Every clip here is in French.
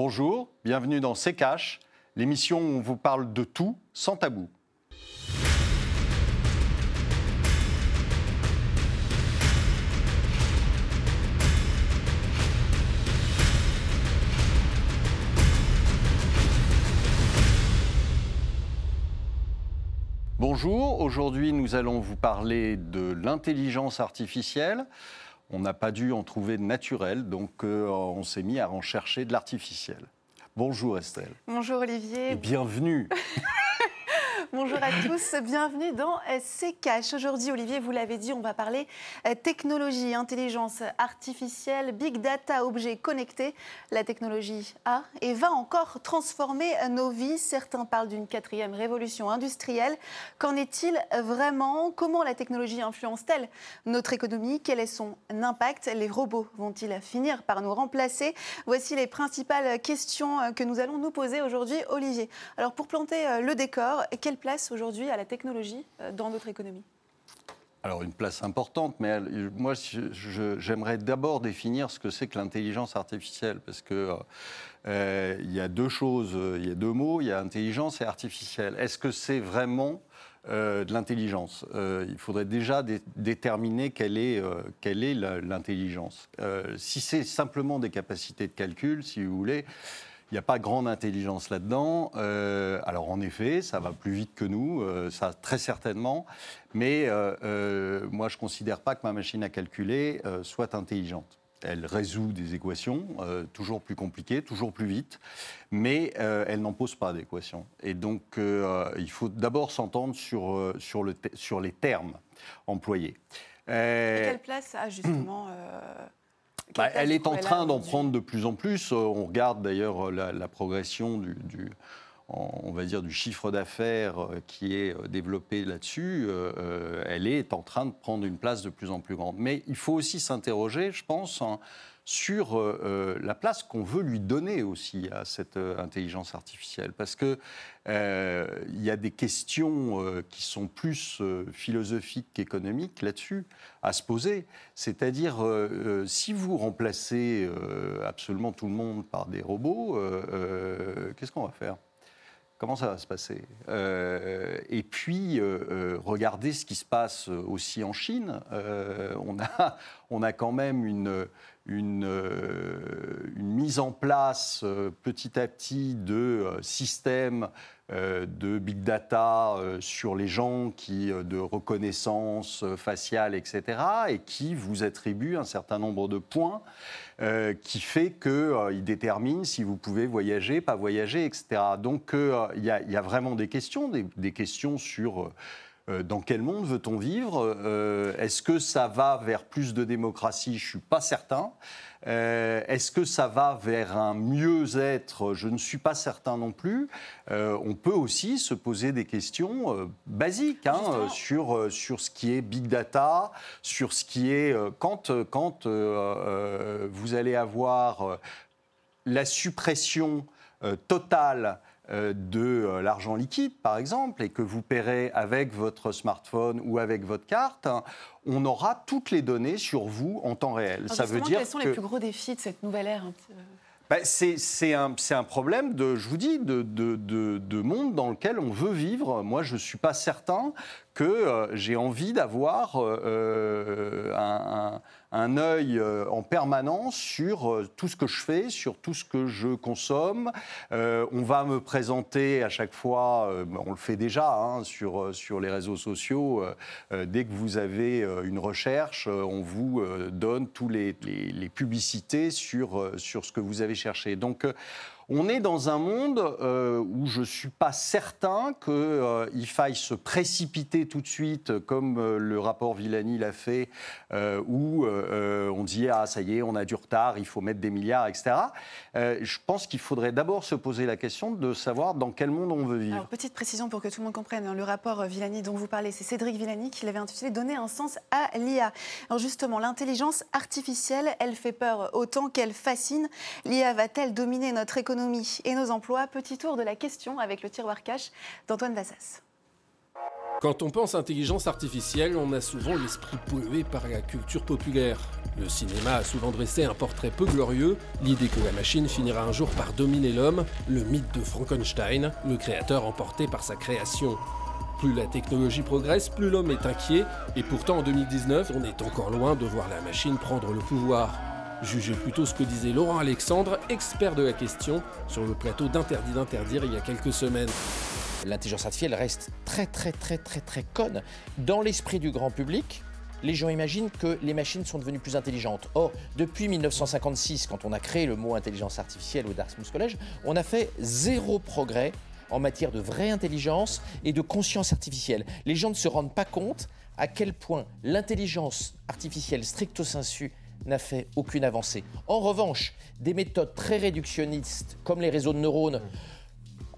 Bonjour, bienvenue dans C'est l'émission où on vous parle de tout sans tabou. Bonjour, aujourd'hui nous allons vous parler de l'intelligence artificielle. On n'a pas dû en trouver de naturel, donc euh, on s'est mis à en chercher de l'artificiel. Bonjour Estelle. Bonjour Olivier. Et bienvenue. Bonjour à tous, bienvenue dans C'est. Aujourd'hui, Olivier, vous l'avez dit, on va parler euh, technologie, intelligence artificielle, big data, objets connectés. La technologie a et va encore transformer nos vies. Certains parlent d'une quatrième révolution industrielle. Qu'en est-il vraiment? Comment la technologie influence-t-elle notre économie? Quel est son impact? Les robots vont-ils finir par nous remplacer? Voici les principales questions euh, que nous allons nous poser aujourd'hui, Olivier. Alors, pour planter euh, le décor, place aujourd'hui à la technologie euh, dans notre économie? Alors une place importante, mais moi j'aimerais d'abord définir ce que c'est que l'intelligence artificielle, parce que euh, il y a deux choses, il y a deux mots, il y a intelligence et artificielle. Est-ce que c'est vraiment euh, de l'intelligence? Il faudrait déjà déterminer quelle est, quelle est l'intelligence. si c'est simplement des capacités de calcul, si vous voulez, il n'y a pas grande intelligence là-dedans. Euh, alors en effet, ça va plus vite que nous, euh, ça très certainement. Mais euh, moi, je ne considère pas que ma machine à calculer soit intelligente. Elle résout des équations, toujours plus compliquées, toujours plus vite, mais elle n'en pose pas d'équations. Et donc, il faut d'abord s'entendre sur, sur, le sur les termes employés. Et quelle place a justement bah, elle est en train d'en prendre de plus en plus. Euh, on regarde d'ailleurs euh, la, progression du, on va dire, du chiffre d'affaires euh, qui est développé là-dessus, elle est en train de prendre une place de plus en plus grande. Mais il faut aussi s'interroger, je pense, hein, sur euh, euh, la place qu'on veut lui donner aussi à cette euh, intelligence artificielle. Parce qu'il il y a des questions qui sont plus philosophiques qu'économiques là-dessus à se poser. C'est-à-dire, si vous remplacez absolument tout le monde par des robots, qu'est-ce qu'on va faire? Comment ça va se passer? Et puis, regardez ce qui se passe aussi en Chine. on, a, on a quand même une, une, euh, une, mise en place euh, petit à petit de euh, systèmes de big data sur les gens qui, de reconnaissance faciale, etc., et qui vous attribue un certain nombre de points qui fait qu'il détermine si vous pouvez voyager, pas voyager, etc. Donc il y, a vraiment des questions, des, questions sur euh, dans quel monde veut-on vivre? Euh, Est-ce que ça va vers plus de démocratie? Je ne suis pas certain. Euh, est-ce que ça va vers un mieux-être? Je ne suis pas certain non plus. on peut aussi se poser des questions basiques hein, sur, sur ce qui est big data, sur ce qui est quand, quand vous allez avoir la suppression totale euh, de euh, l'argent liquide, par exemple, et que vous paierez avec votre smartphone ou avec votre carte, on aura toutes les données sur vous en temps réel. Ça veut dire quels sont les plus gros défis de cette nouvelle ère bah, c'est un, un, problème, de, je vous dis, de, de, de, monde dans lequel on veut vivre. Moi, je ne suis pas certain que euh, j'ai envie d'avoir un, un œil euh, en permanence sur euh, tout ce que je fais, sur tout ce que je consomme. Euh, on va me présenter à chaque fois, on le fait déjà hein, sur, sur les réseaux sociaux, dès que vous avez une recherche, on vous donne tous les, les, les publicités sur, sur ce que vous avez cherché. Donc, on est dans un monde euh, où je ne suis pas certain qu'il euh, faille se précipiter tout de suite, comme euh, le rapport Villani l'a fait, où on dit Ah, ça y est, on a du retard, il faut mettre des milliards, etc. je pense qu'il faudrait d'abord se poser la question de savoir dans quel monde on veut vivre. Alors, petite précision pour que tout le monde comprenne hein, le rapport Villani dont vous parlez, c'est Cédric Villani qui l'avait intitulé Donner un sens à l'IA. Alors, justement, l'intelligence artificielle, elle fait peur autant qu'elle fascine. L'IA va-t-elle dominer notre économie et nos emplois. Petit tour de la question avec le tiroir cash d'Antoine Vassas. Quand on pense intelligence artificielle, on a souvent l'esprit pollué par la culture populaire. Le cinéma a souvent dressé un portrait peu glorieux, l'idée que la machine finira un jour par dominer l'homme, le mythe de Frankenstein, le créateur emporté par sa création. Plus la technologie progresse, plus l'homme est inquiet, et pourtant en 2019, on est encore loin de voir la machine prendre le pouvoir. Jugez plutôt ce que disait Laurent Alexandre, expert de la question, sur le plateau d'Interdit d'interdire il y a quelques semaines l'intelligence artificielle reste très très très très très conne. Dans l'esprit du grand public, les gens imaginent que les machines sont devenues plus intelligentes. Or, depuis 1956, quand on a créé le mot intelligence artificielle au Dartmouth College, on a fait zéro progrès en matière de vraie intelligence et de conscience artificielle. Les gens ne se rendent pas compte à quel point l'intelligence artificielle stricto sensu n'a fait aucune avancée. En revanche, des méthodes très réductionnistes comme les réseaux de neurones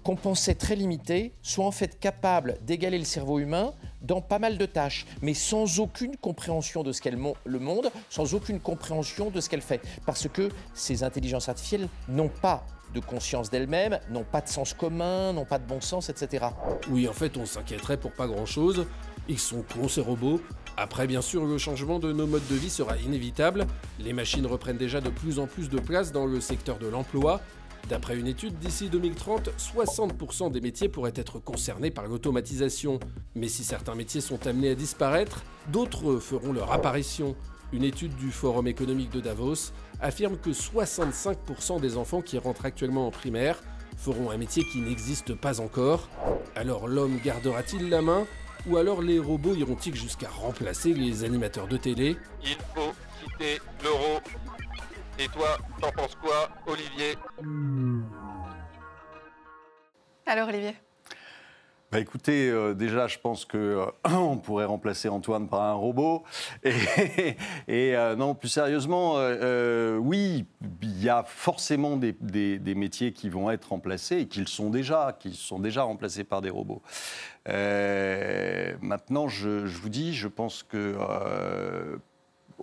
qu'on pensait très limitée, soit en fait capable d'égaler le cerveau humain dans pas mal de tâches, mais sans aucune compréhension de ce qu'est le monde, sans aucune compréhension de ce qu'elle fait. Parce que ces intelligences artificielles n'ont pas de conscience d'elles-mêmes, n'ont pas de sens commun, n'ont pas de bon sens, etc. Oui, en fait, on s'inquiéterait pour pas grand-chose. Ils sont cons, ces robots. Après, bien sûr, le changement de nos modes de vie sera inévitable. Les machines reprennent déjà de plus en plus de place dans le secteur de l'emploi. D'après une étude, d'ici 2030, 60% des métiers pourraient être concernés par l'automatisation. Mais si certains métiers sont amenés à disparaître, d'autres feront leur apparition. Une étude du Forum économique de Davos affirme que 65% des enfants qui rentrent actuellement en primaire feront un métier qui n'existe pas encore. Alors l'homme gardera-t-il la main? Ou alors les robots iront-ils jusqu'à remplacer les animateurs de télé Il faut quitter l'euro et toi, t'en penses quoi, Olivier? Alors, Olivier? Bah écoutez, euh, déjà, je pense que euh, on pourrait remplacer Antoine par un robot. Et, euh, non, plus sérieusement, oui, il y a forcément des, métiers qui vont être remplacés et sont déjà, qui sont déjà remplacés par des robots. maintenant, je, je, vous dis, je pense que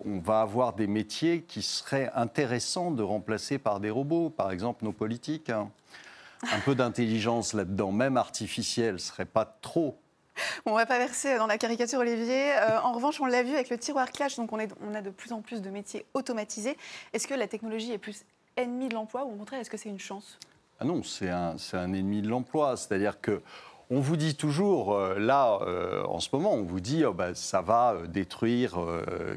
on va avoir des métiers qui seraient intéressants de remplacer par des robots, par exemple nos politiques. Hein. Un peu d'intelligence là-dedans, même artificielle, serait pas trop. On ne va pas verser dans la caricature, Olivier. Euh, en revanche, on l'a vu avec le tiroir clash, donc on, on, a de plus en plus de métiers automatisés. Est-ce que la technologie est plus ennemie de l'emploi ou au contraire, est-ce que c'est une chance? Ah non, c'est un, un ennemi de l'emploi. C'est-à-dire que on vous dit toujours, euh, là, euh, en ce moment, on vous dit, oh, bah, ça va euh, détruire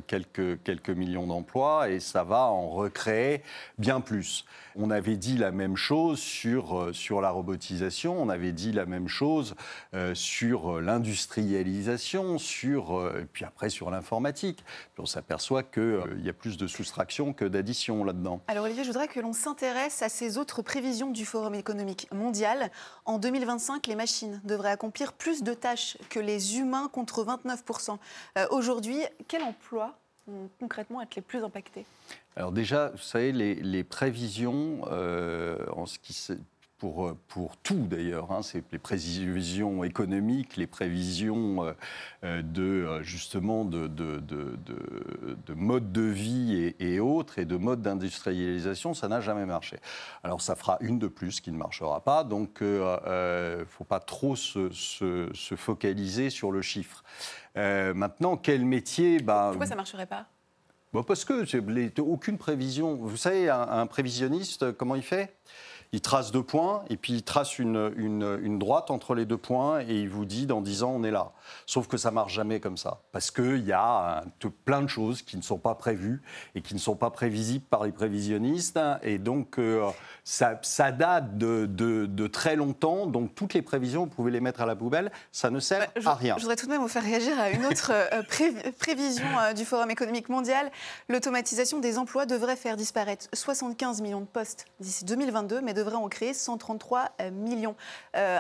quelques, quelques millions d'emplois et ça va en recréer bien plus. On avait dit la même chose sur, sur la robotisation, on avait dit la même chose sur l'industrialisation, sur, et puis après sur l'informatique. on s'aperçoit qu'il y a plus de soustraction que d'addition là-dedans. Alors Olivier, je voudrais que l'on s'intéresse à ces autres prévisions du Forum économique mondial. En 2025, les machines devraient accomplir plus de tâches que les humains contre 29%. Euh, aujourd'hui, quels emplois vont concrètement être les plus impactés? Alors déjà, vous savez, les, prévisions euh, en ce qui pour, euh, pour tout d'ailleurs. Hein. C'est les prévisions économiques, les prévisions euh, euh, de, justement de, de, de, de mode de vie et, autres, et de mode d'industrialisation, ça n'a jamais marché. Alors ça fera une de plus qui ne marchera pas, donc il ne faut pas trop se, se, focaliser sur le chiffre. maintenant, quel métier bah, Pourquoi ça ne marcherait pas? Bah, Parce que aucune prévision. Vous savez, un prévisionniste, comment il fait? Il trace deux points et puis il trace une, une, droite entre les deux points et il vous dit dans dix ans on est là. Sauf que ça marche jamais comme ça parce qu'il y a plein de choses qui ne sont pas prévues et qui ne sont pas prévisibles par les prévisionnistes et donc euh, ça, ça, date de, de, très longtemps. Donc toutes les prévisions vous pouvez les mettre à la poubelle, ça ne sert à rien. Je voudrais tout de même vous faire réagir à une autre euh, prévision euh, du Forum économique mondial. L'automatisation des emplois devrait faire disparaître 75 millions de postes d'ici 2022, mais devrait en créer 133 euh, millions. Euh,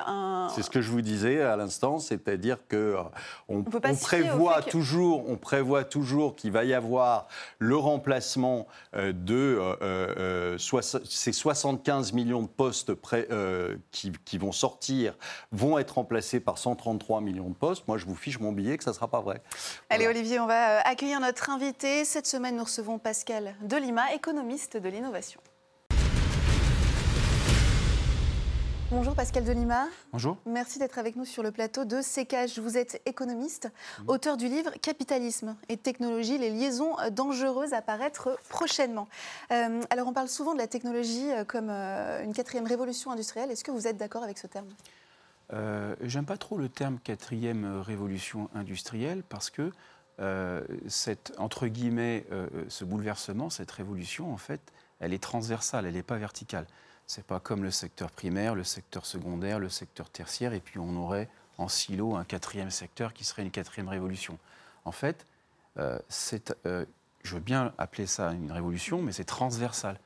c'est ce que je vous disais à l'instant, c'est-à-dire que euh, on, prévoit toujours, on prévoit toujours qu'il va y avoir le remplacement de ces 75 millions de postes qui, qui, vont sortir, vont être remplacés par 133 millions de postes. Moi, je vous fiche mon billet que ça ne sera pas vrai. Allez, Olivier, on va accueillir notre invité. Cette semaine, nous recevons Pascal Delima, économiste de l'innovation. Bonjour Pascal Delima. Bonjour. Merci d'être avec nous sur le plateau de CKH. Vous êtes économiste, auteur du livre Capitalisme et technologie, les liaisons dangereuses à paraître prochainement. Euh, alors on parle souvent de la technologie euh, comme euh, une quatrième révolution industrielle. Est-ce que vous êtes d'accord avec ce terme? Euh, J'aime pas trop le terme quatrième révolution industrielle parce que cette, entre guillemets, ce bouleversement, cette révolution, en fait, elle est transversale, elle n'est pas verticale. C'est pas comme le secteur primaire, le secteur secondaire, le secteur tertiaire, et puis on aurait en silo un quatrième secteur qui serait une quatrième révolution. En fait, euh, euh, je veux bien appeler ça une révolution, mais c'est transversal.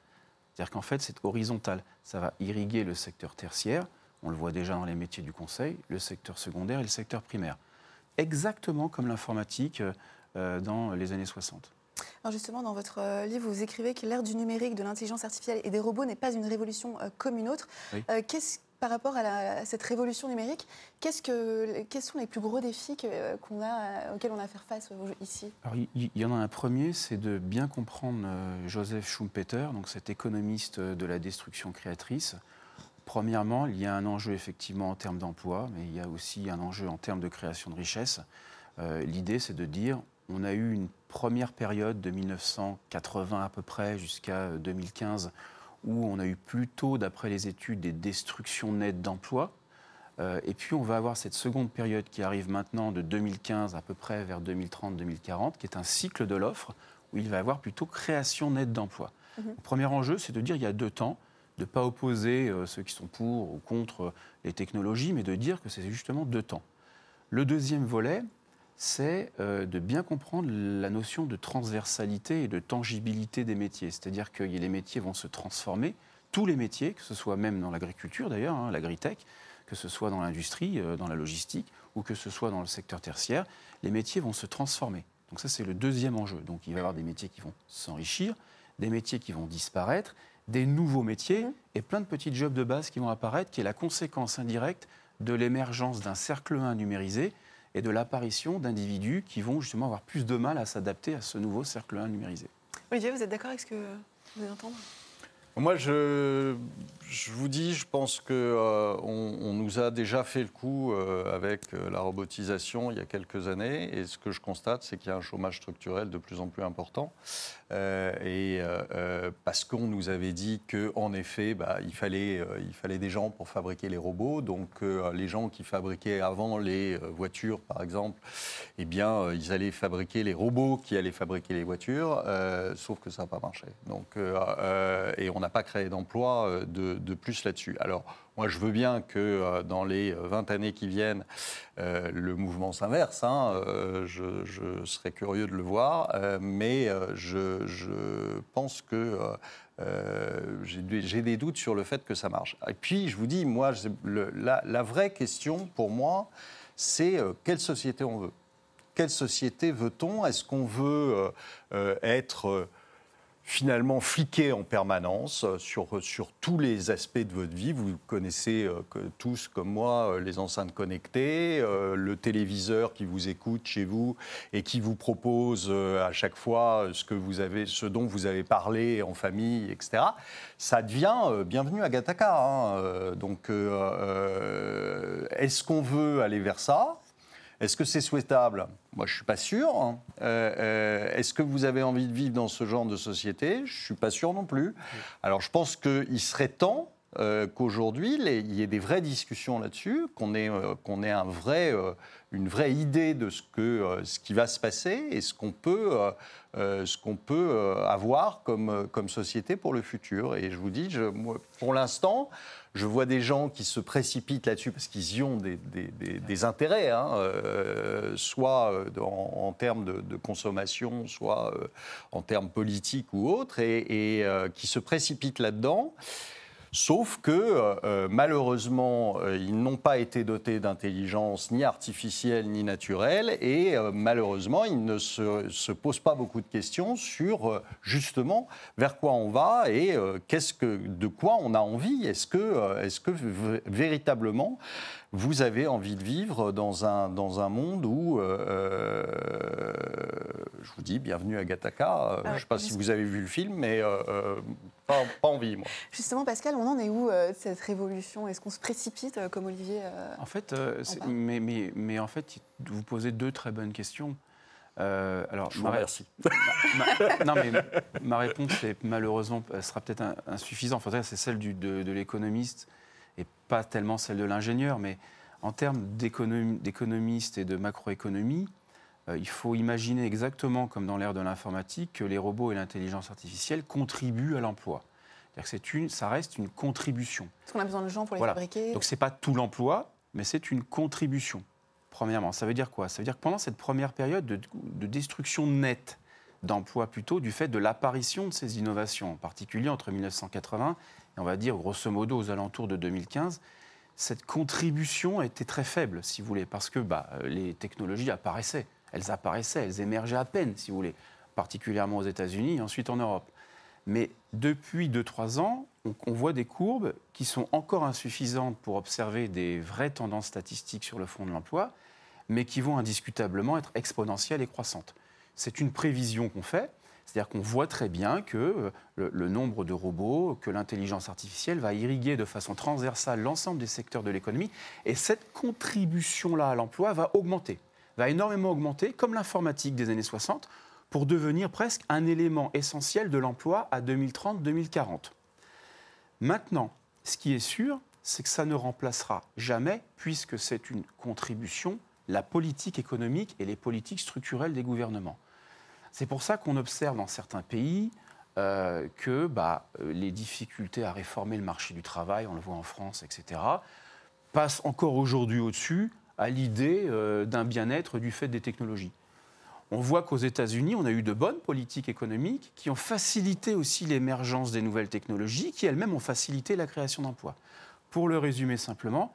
C'est-à-dire qu'en fait, c'est horizontal. Ça va irriguer le secteur tertiaire, on le voit déjà dans les métiers du conseil, le secteur secondaire et le secteur primaire. Exactement comme l'informatique euh, dans les années 60. Alors justement, dans votre euh, livre, vous écrivez que l'ère du numérique, de l'intelligence artificielle et des robots n'est pas une révolution euh, comme une autre. Oui. Euh, qu'est-ce- par rapport à, la- à cette révolution numérique, qu'est-ce que, quels sont les plus gros défis que- qu'on a, auxquels on a à faire face ici? Alors, il y en a un premier, c'est de bien comprendre Joseph Schumpeter, donc cet économiste de la destruction créatrice. Premièrement, il y a un enjeu effectivement en termes d'emploi, mais il y a aussi un enjeu en termes de création de richesse. Euh, L'idée, c'est de dire, on a eu une première période de 1980 à peu près jusqu'à euh, 2015 où on a eu plutôt, d'après les études, des destructions nettes d'emplois. Euh, et puis on va avoir cette seconde période qui arrive maintenant de 2015 à peu près vers 2030-2040, qui est un cycle de l'offre où il va y avoir plutôt création nette d'emplois. Mhm. Le premier enjeu, c'est de dire il y a deux temps, de ne pas opposer euh, ceux qui sont pour ou contre euh, les technologies, mais de dire que c'est justement deux temps. Le deuxième volet, c'est euh, de bien comprendre la notion de transversalité et de tangibilité des métiers. C'est-à-dire que les métiers vont se transformer, tous les métiers, que ce soit même dans l'agriculture d'ailleurs, hein, l'agritech, que ce soit dans l'industrie, euh, dans la logistique, ou que ce soit dans le secteur tertiaire, les métiers vont se transformer. Donc ça, c'est le deuxième enjeu. Donc il va y avoir des métiers qui vont s'enrichir, des métiers qui vont disparaître, des nouveaux métiers et plein de petits jobs de base qui vont apparaître, qui est la conséquence indirecte de l'émergence d'un cercle 1 numérisé et de l'apparition d'individus qui vont justement avoir plus de mal à s'adapter à ce nouveau cercle 1 numérisé. Olivier, vous êtes d'accord avec ce que vous venez d'entendre? Moi, je, je vous dis, je pense qu'on on, on nous a déjà fait le coup euh, avec euh, la robotisation il y a quelques années. Et ce que je constate, c'est qu'il y a un chômage structurel de plus en plus important. Euh, et euh, euh, parce qu'on nous avait dit qu'en effet, bah, il, fallait, euh, il fallait des gens pour fabriquer les robots. Donc, euh, les gens qui fabriquaient avant les euh, voitures, par exemple, eh bien, euh, ils allaient fabriquer les robots qui allaient fabriquer les voitures, euh, sauf que ça n'a pas marché. Donc, euh, euh, et on n'a pas créé d'emploi euh, de, plus là-dessus. Alors, moi, je veux bien que euh, dans les 20 années qui viennent, euh, le mouvement s'inverse. hein. Euh, je, serais curieux de le voir, euh, mais euh, je, pense que euh, euh, j'ai des- doutes sur le fait que ça marche. Et puis, je vous dis, moi, la, vraie question pour moi, c'est euh, quelle société on veut? Quelle société veut-on? Est-ce qu'on veut euh, euh, être euh, finalement fliqué en permanence euh, sur, sur tous les aspects de votre vie Vous connaissez euh, tous, comme moi, euh, les enceintes connectées, euh, le téléviseur qui vous écoute chez vous et qui vous propose euh, à chaque fois ce, que vous avez, ce dont vous avez parlé en famille, etc. Ça devient euh, bienvenue à Gataka. hein, euh, donc, euh, euh, est-ce qu'on veut aller vers ça? Est-ce que c'est souhaitable? Moi, je ne suis pas sûr. hein. Euh, euh, Est-ce que vous avez envie de vivre dans ce genre de société? Je ne suis pas sûr non plus. Alors, je pense qu'il serait temps euh, qu'aujourd'hui, il y ait des vraies discussions là-dessus, qu'on ait, qu'on ait un vrai, une vraie idée de ce, que, ce qui va se passer et ce qu'on peut, euh, ce qu'on peut euh, avoir comme, euh, comme société pour le futur. Et je vous dis, pour l'instant, je vois des gens qui se précipitent là-dessus parce qu'ils y ont des, intérêts, hein, soit en, termes de, consommation, soit en termes politiques ou autres, et, qui se précipitent là-dedans. Sauf que euh, euh, malheureusement, euh, ils n'ont pas été dotés d'intelligence ni artificielle ni naturelle, et euh, malheureusement, ils ne se, se posent pas beaucoup de questions sur euh, justement vers quoi on va et qu'est-ce que, de quoi on a envie. Est-ce que, est-ce que véritablement vous avez envie de vivre dans un, dans un monde où, euh, je vous dis, bienvenue à. Euh, Ah, je ne sais pas si vous avez vu le film, mais euh, pas, pas envie, moi. Justement, Pascal, on en est où euh, de cette révolution? Est-ce qu'on se précipite, euh, comme Olivier euh, En fait, euh, mais, mais, mais en fait, vous posez deux très bonnes questions. Euh, alors, Je vous ma- remercie. ma- non, mais ma réponse est malheureusement, sera peut-être insuffisante. Enfin, c'est celle du- de, de l'économiste et pas tellement celle de l'ingénieur. Mais en termes d'économ- d'économiste et de macroéconomie, euh, il faut imaginer exactement comme dans l'ère de l'informatique que les robots et l'intelligence artificielle contribuent à l'emploi. C'est-à-dire que c'est une, ça reste une contribution. Est-ce qu'on a besoin de gens pour les Voilà. fabriquer Donc ce n'est pas tout l'emploi, mais c'est une contribution, premièrement. Ça veut dire quoi? Ça veut dire que pendant cette première période de, de destruction nette d'emplois plutôt, du fait de l'apparition de ces innovations, en particulier entre 1980 et on va dire grosso modo aux alentours de 2015, cette contribution été très faible, si vous voulez, parce que bah, les technologies apparaissaient. Elles apparaissaient, elles émergeaient à peine, si vous voulez, particulièrement aux États-Unis et ensuite en Europe. Mais depuis 2-3 ans, on, voit des courbes qui sont encore insuffisantes pour observer des vraies tendances statistiques sur le front de l'emploi, mais qui vont indiscutablement être exponentielles et croissantes. C'est une prévision qu'on fait, c'est-à-dire qu'on voit très bien que euh, le nombre de robots, que l'intelligence artificielle va irriguer de façon transversale l'ensemble des secteurs de l'économie, et cette contribution-là à l'emploi va augmenter, va énormément augmenter, comme l'informatique des années 60, pour devenir presque un élément essentiel de l'emploi à 2030-2040. Maintenant, ce qui est sûr, c'est que ça ne remplacera jamais, puisque c'est une contribution, la politique économique et les politiques structurelles des gouvernements. C'est pour ça qu'on observe dans certains pays euh, que bah, euh, les difficultés à réformer le marché du travail, on le voit en France, etc., passent encore aujourd'hui au-dessus à l'idée euh, d'un bien-être du fait des technologies. On voit qu'aux États-Unis, on a eu de bonnes politiques économiques qui ont facilité aussi l'émergence des nouvelles technologies, qui elles-mêmes ont facilité la création d'emplois. Pour le résumer simplement,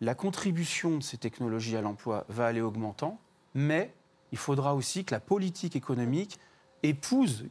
la contribution de ces technologies à l'emploi va aller augmentant, mais il faudra aussi que la politique économique épouse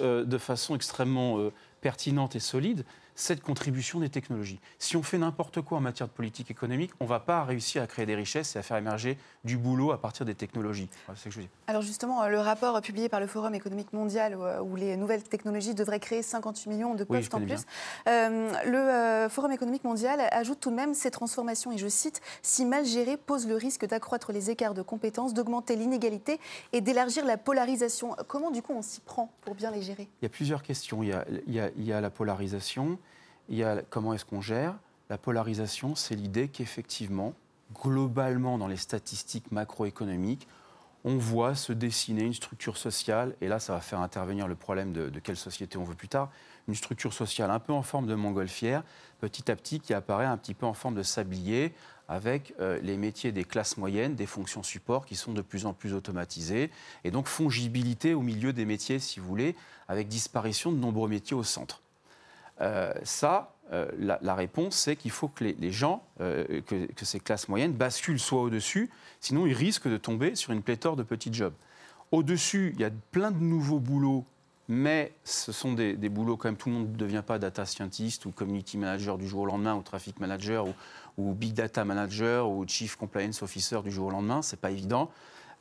euh, de façon extrêmement euh, pertinente et solide cette contribution des technologies. Si on fait n'importe quoi en matière de politique économique, on ne va pas réussir à créer des richesses et à faire émerger du boulot à partir des technologies. Voilà, c'est ce que je dire. Alors justement, euh, le rapport publié par le Forum économique mondial où, euh, où les nouvelles technologies devraient créer 58 millions de postes en plus, euh, le Forum économique mondial ajoute tout de même ces transformations, et je cite, si mal gérées, posent le risque d'accroître les écarts de compétences, d'augmenter l'inégalité et d'élargir la polarisation. Comment du coup on s'y prend pour bien les gérer? Il y a plusieurs questions. Il y a, il y a- il y a la polarisation, il y a comment est-ce qu'on gère. La polarisation, c'est l'idée qu'effectivement, globalement, dans les statistiques macroéconomiques, on voit se dessiner une structure sociale, et là, ça va faire intervenir le problème de, de quelle société on veut plus tard, une structure sociale un peu en forme de montgolfière, petit à petit, qui apparaît un petit peu en forme de sablier, avec euh, les métiers des classes moyennes, des fonctions support qui sont de plus en plus automatisées, et donc fongibilité au milieu des métiers, si vous voulez, avec disparition de nombreux métiers au centre. Euh, ça, euh, la, réponse, c'est qu'il faut que les, gens, euh, que, ces classes moyennes basculent soit au-dessus, sinon ils risquent de tomber sur une pléthore de petits jobs. Au-dessus, il y a plein de nouveaux boulots, mais ce sont des, des boulots quand même, tout le monde ne devient pas data scientist ou community manager du jour au lendemain, ou traffic manager, ou, big data manager, ou chief compliance officer du jour au lendemain, c'est pas évident.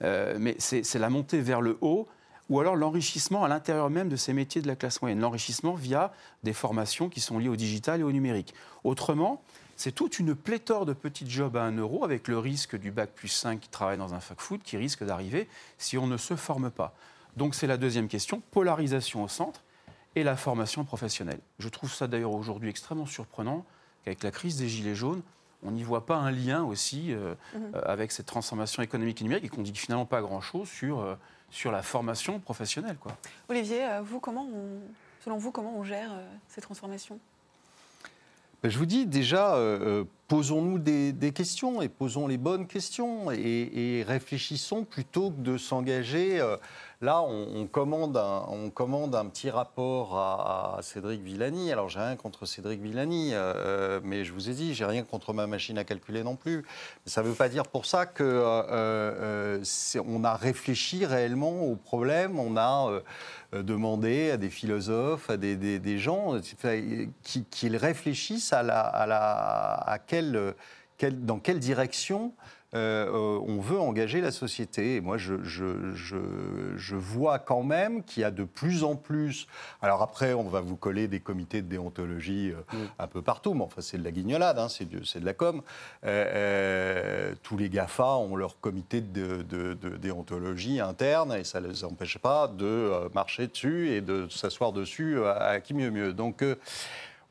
Mais c'est la montée vers le haut ou alors l'enrichissement à l'intérieur même de ces métiers de la classe moyenne. L'enrichissement via des formations qui sont liées au digital et au numérique. Autrement, c'est toute une pléthore de petits jobs à 1 euro avec le risque du bac plus 5 qui travaille dans un fac-food qui risque d'arriver si on ne se forme pas. Donc c'est la deuxième question, polarisation au centre et la formation professionnelle. Je trouve ça d'ailleurs aujourd'hui extrêmement surprenant qu'avec la crise des Gilets jaunes, on n'y voit pas un lien aussi euh, euh, avec cette transformation économique et numérique et qu'on dit finalement pas grand-chose sur, euh, sur la formation professionnelle. Quoi. Olivier, vous, comment on- selon vous, comment on gère euh, ces transformations? Ben, Je vous dis déjà, euh, posons-nous des, des questions et posons les bonnes questions et, et réfléchissons plutôt que de s'engager. euh, là, on, commande un, petit rapport à, Cédric Villani. Alors, j'ai rien contre Cédric Villani, euh, euh, mais je vous ai dit, j'ai rien contre ma machine à calculer non plus. Mais ça ne veut pas dire pour ça que euh, on a réfléchi réellement au problème. On a demandé à des philosophes, à des, gens qui, qu'ils réfléchissent à, la, à, la, à quelle- dans quelle direction euh, euh, on veut engager la société. Et moi, je, je, je, je vois quand même qu'il y a de plus en plus. Alors après, on va vous coller des comités de déontologie euh, un peu partout, mais enfin, c'est de la guignolade, hein, c'est de, la com. Euh, tous les GAFA ont leur comité de, de- de déontologie interne et ça ne les empêche pas de marcher dessus et de s'asseoir dessus à, à qui mieux mieux. Donc.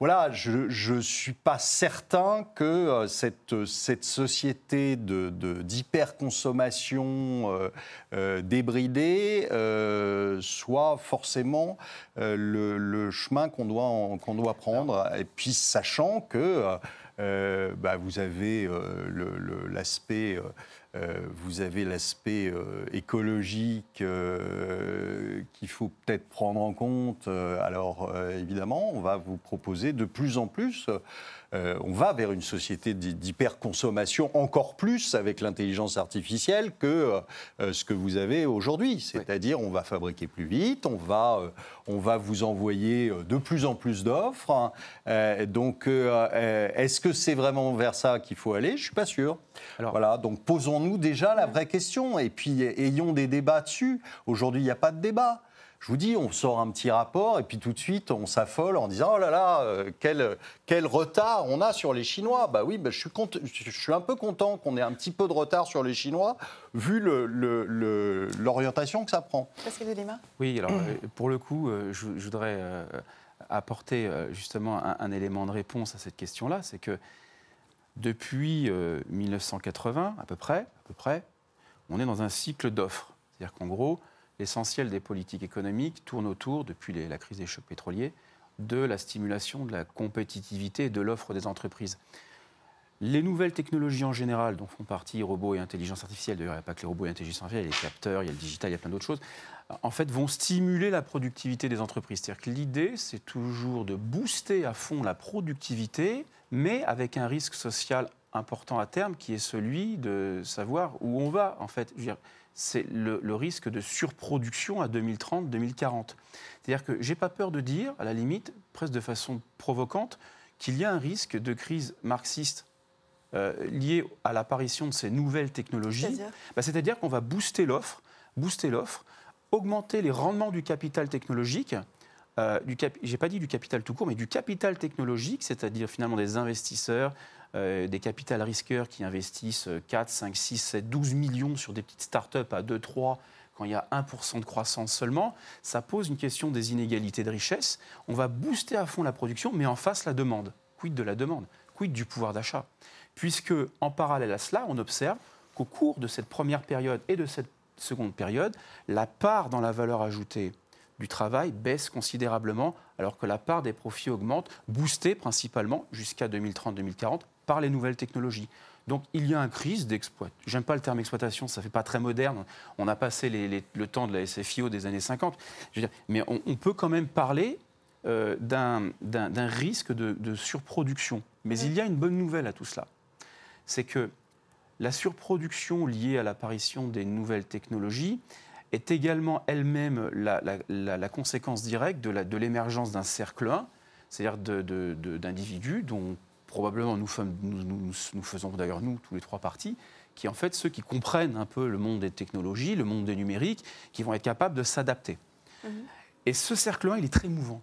Euh, voilà, je ne suis pas certain que euh, cette, cette société de- de- d'hyperconsommation euh, euh, débridée euh, soit forcément euh, le, chemin qu'on doit, qu'on doit prendre. Et puis, sachant que euh, bah, vous avez euh, le- l'aspect. Euh, vous avez l'aspect euh, écologique euh, qu'il faut peut-être prendre en compte. Alors évidemment, on va vous proposer de plus en plus, on va vers une société d'hy- d'hyperconsommation encore plus avec l'intelligence artificielle que ce que vous avez aujourd'hui. C'est-à-dire, on va fabriquer plus vite, on va, on va vous envoyer euh, de plus en plus d'offres. hein. Euh, donc, euh, euh, est-ce que c'est vraiment vers ça qu'il faut aller? Je suis pas sûr. Alors- voilà, donc posons-nous déjà la vraie question et puis ayons des débats dessus. Aujourd'hui, il n'y a pas de débat. Je vous dis, on sort un petit rapport et puis tout de suite, on s'affole en disant Oh là là, euh, quel, quel retard on a sur les Chinois. Bah oui, bah, je, suis cont- je suis un peu content qu'on ait un petit peu de retard sur les Chinois, vu le- le- le- l'orientation que ça prend. Pascal Delima Oui, alors euh, pour le coup, euh, je, je voudrais apporter justement un, un élément de réponse à cette question-là, c'est que depuis euh, 1980 à peu près, à peu près, on est dans un cycle d'offres. C'est-à-dire qu'en gros, l'essentiel des politiques économiques tourne autour, depuis la crise des chocs pétroliers, de la stimulation de la compétitivité et de l'offre des entreprises. Les nouvelles technologies en général, dont font partie robots et intelligence artificielle, d'ailleurs il n'y a pas que les robots et l'intelligence artificielle, il y a les capteurs, il y a le digital, il y a plein d'autres choses, en fait vont stimuler la productivité des entreprises. C'est-à-dire que l'idée, c'est toujours de booster à fond la productivité, mais avec un risque social important à terme qui est celui de savoir où on va. En fait, c'est le, le risque de surproduction à 2030-2040. C'est-à-dire que j'ai pas peur de dire, à la limite, presque de façon provocante, qu'il y a un risque de crise marxiste euh, lié à l'apparition de ces nouvelles technologies. C'est-à-dire? Bah, C'est-à-dire qu'on va booster l'offre, booster l'offre, augmenter les rendements du capital technologique. Euh, cap- j'ai pas dit du capital tout court, mais du capital technologique, c'est-à-dire finalement des investisseurs, euh, des capital risqueurs qui investissent euh, 4, 5, 6, 7, 12 millions sur des petites startups à 2, 3, quand il y a 1% de croissance seulement, ça pose une question des inégalités de richesse. On va booster à fond la production, mais en face la demande. Quid de la demande? Quid du pouvoir d'achat? Puisque, en parallèle à cela, on observe qu'au cours de cette première période et de cette seconde période, la part dans la valeur ajoutée du travail baisse considérablement, alors que la part des profits augmente, boostée principalement jusqu'à 2030-2040 par les nouvelles technologies. Donc il y a un crise d'exploit. J'aime pas le terme exploitation, ça fait pas très moderne. On a passé le temps de la SFIO des années 50. Je veux dire, mais on, peut quand même parler euh, d'un risque de, surproduction. Mais il y a une bonne nouvelle à tout cela. C'est que la surproduction liée à l'apparition des nouvelles technologies est également elle-même la, conséquence directe de l'émergence d'un cercle 1, c'est-à-dire d'individus dont probablement nous, sommes- nous- nous- nous faisons d'ailleurs nous, tous les trois parties, qui en fait ceux qui comprennent un peu le monde des technologies, le monde des numériques, qui vont être capables de s'adapter. Et ce cercle 1, il est très mouvant.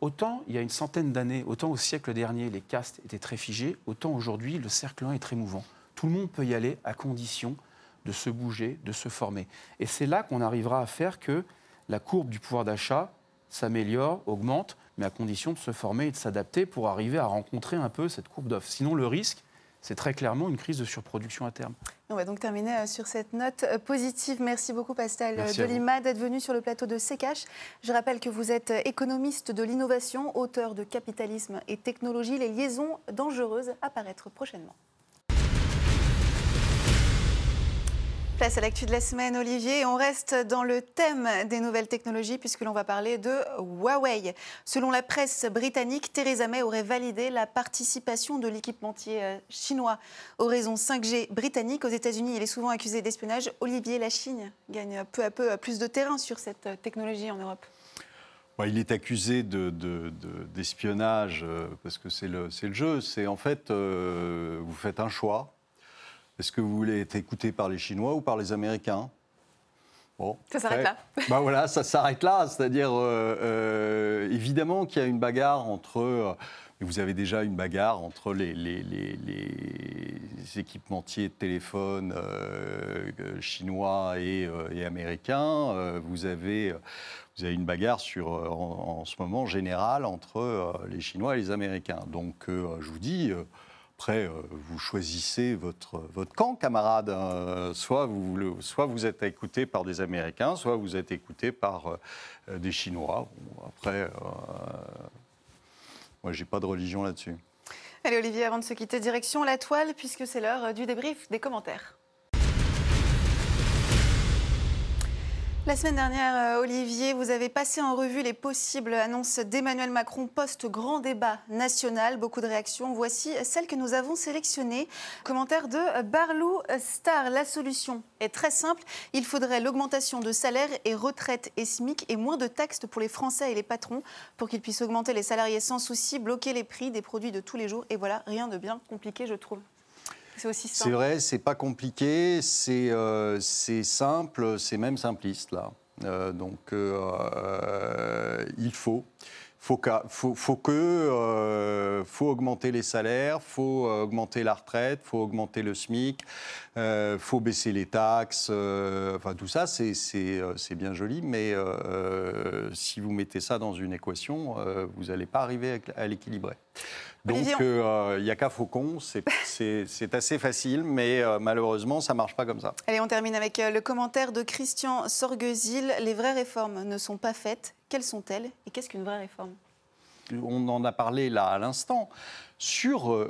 Autant il y a une centaine d'années, autant au siècle dernier, les castes étaient très figés, autant aujourd'hui, le cercle 1 est très mouvant. Tout le monde peut y aller à condition de se bouger, de se former. Et c'est là qu'on arrivera à faire que la courbe du pouvoir d'achat s'améliore, augmente, mais à condition de se former et de s'adapter pour arriver à rencontrer un peu cette courbe d'offre. Sinon, le risque, c'est très clairement une crise de surproduction à terme. On va donc terminer euh, sur cette note euh, positive. Merci beaucoup Pascal euh, Merci. Delima d'être venu sur le plateau de CKH. Je rappelle que vous êtes économiste de l'innovation, auteur de Capitalisme et technologie, les liaisons dangereuses à paraître prochainement. Place à l'actu de la semaine, Olivier. On reste dans le thème des nouvelles technologies puisque l'on va parler de Huawei. Selon la presse britannique, Theresa May aurait validé la participation de l'équipementier euh, chinois au réseau 5G britannique. Aux États-Unis, il est souvent accusé d'espionnage. Olivier, la Chine gagne peu à peu plus de terrain sur cette euh, technologie en Europe. Il est accusé de- de- de- d'espionnage euh, parce que c'est le, jeu. C'est en fait, vous faites un choix. Est-ce que vous voulez être écouté par les Chinois ou par les Américains? Bon, ça s'arrête là. bah voilà, ça s'arrête là. C'est-à-dire, euh, euh, évidemment qu'il y a une bagarre entre. Euh, vous avez déjà une bagarre entre les, les, les, les équipementiers de téléphone chinois et, et américains. vous, avez, vous avez une bagarre sur, en, en ce moment générale entre les Chinois et les Américains. Donc, je vous dis après, euh, vous choisissez votre, votre camp, camarade. Hein. Soit, vous, soit vous êtes écouté par des Américains, soit vous êtes écouté par euh, des Chinois. après, euh, moi, j'ai pas de religion là-dessus. Allez, Olivier, avant de se quitter, direction la toile, puisque c'est l'heure du débrief des commentaires. La semaine dernière, euh, Olivier, vous avez passé en revue les possibles annonces d'Emmanuel Macron post-grand débat national. Beaucoup de réactions. Voici celles que nous avons sélectionnées. Commentaire de Barlou Star. La solution est très simple. Il faudrait l'augmentation de salaire et retraite et SMIC et moins de taxes pour les Français et les patrons pour qu'ils puissent augmenter les salariés sans souci, bloquer les prix des produits de tous les jours. Et voilà, rien de bien compliqué, je trouve. C'est aussi simple. C'est vrai, c'est pas compliqué, c'est euh, simple, c'est même simpliste là. Euh, donc euh, il faut. Faut, faut, faut, que, faut augmenter les salaires, faut augmenter la retraite, faut augmenter le SMIC, euh, faut baisser les taxes. enfin, tout ça, c'est bien joli, mais si vous mettez ça dans une équation, vous n'allez pas arriver à l'équilibrer. Donc, il euh, n'y a qu'à Faucon, c'est assez facile, mais euh, malheureusement, ça ne marche pas comme ça. Allez, on termine avec euh, le commentaire de Christian Sorguesil. Les vraies réformes ne sont pas faites. Quelles sont-elles Et qu'est-ce qu'une vraie réforme? On en a parlé là à l'instant. Sur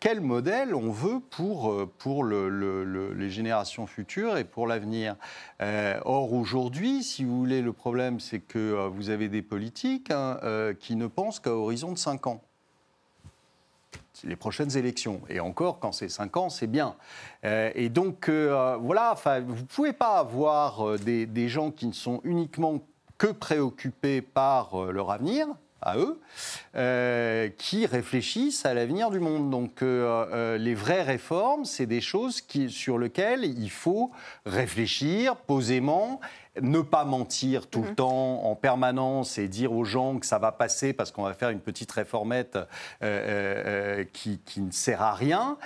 quel modèle on veut pour, pour les générations futures et pour l'avenir. or, aujourd'hui, si vous voulez, le problème, c'est que vous avez des politiques hein, qui ne pensent qu'à horizon de 5 ans les prochaines élections. Et encore, quand c'est 5 ans, c'est bien. Euh, et donc, euh, voilà, vous ne pouvez pas avoir euh, des, des, gens qui ne sont uniquement que préoccupés par leur avenir, à eux, qui réfléchissent à l'avenir du monde. Donc les vraies réformes, c'est des choses sur lesquelles il faut réfléchir posément ne pas mentir tout le mhm. temps en permanence et dire aux gens que ça va passer parce qu'on va faire une petite réformette euh, euh, euh, qui, ne sert à rien,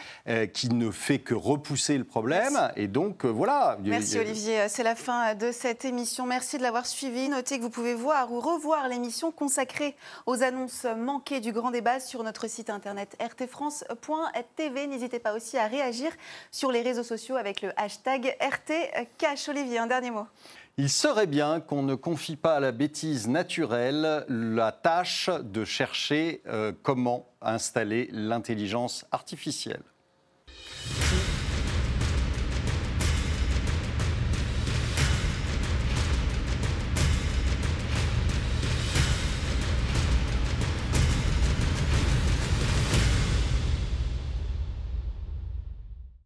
qui ne fait que repousser le problème. Et donc, voilà. Merci Olivier. C'est la fin de cette émission. Merci de l'avoir suivi. Notez que vous pouvez voir ou revoir l'émission consacrée aux annonces manquées du grand débat sur notre site internet rtfrance.tv. N'hésitez pas aussi à réagir sur les réseaux sociaux avec le hashtag RTCash. Olivier, un dernier mot. Il serait bien qu'on ne confie pas à la bêtise naturelle la tâche de chercher euh, comment installer l'intelligence artificielle.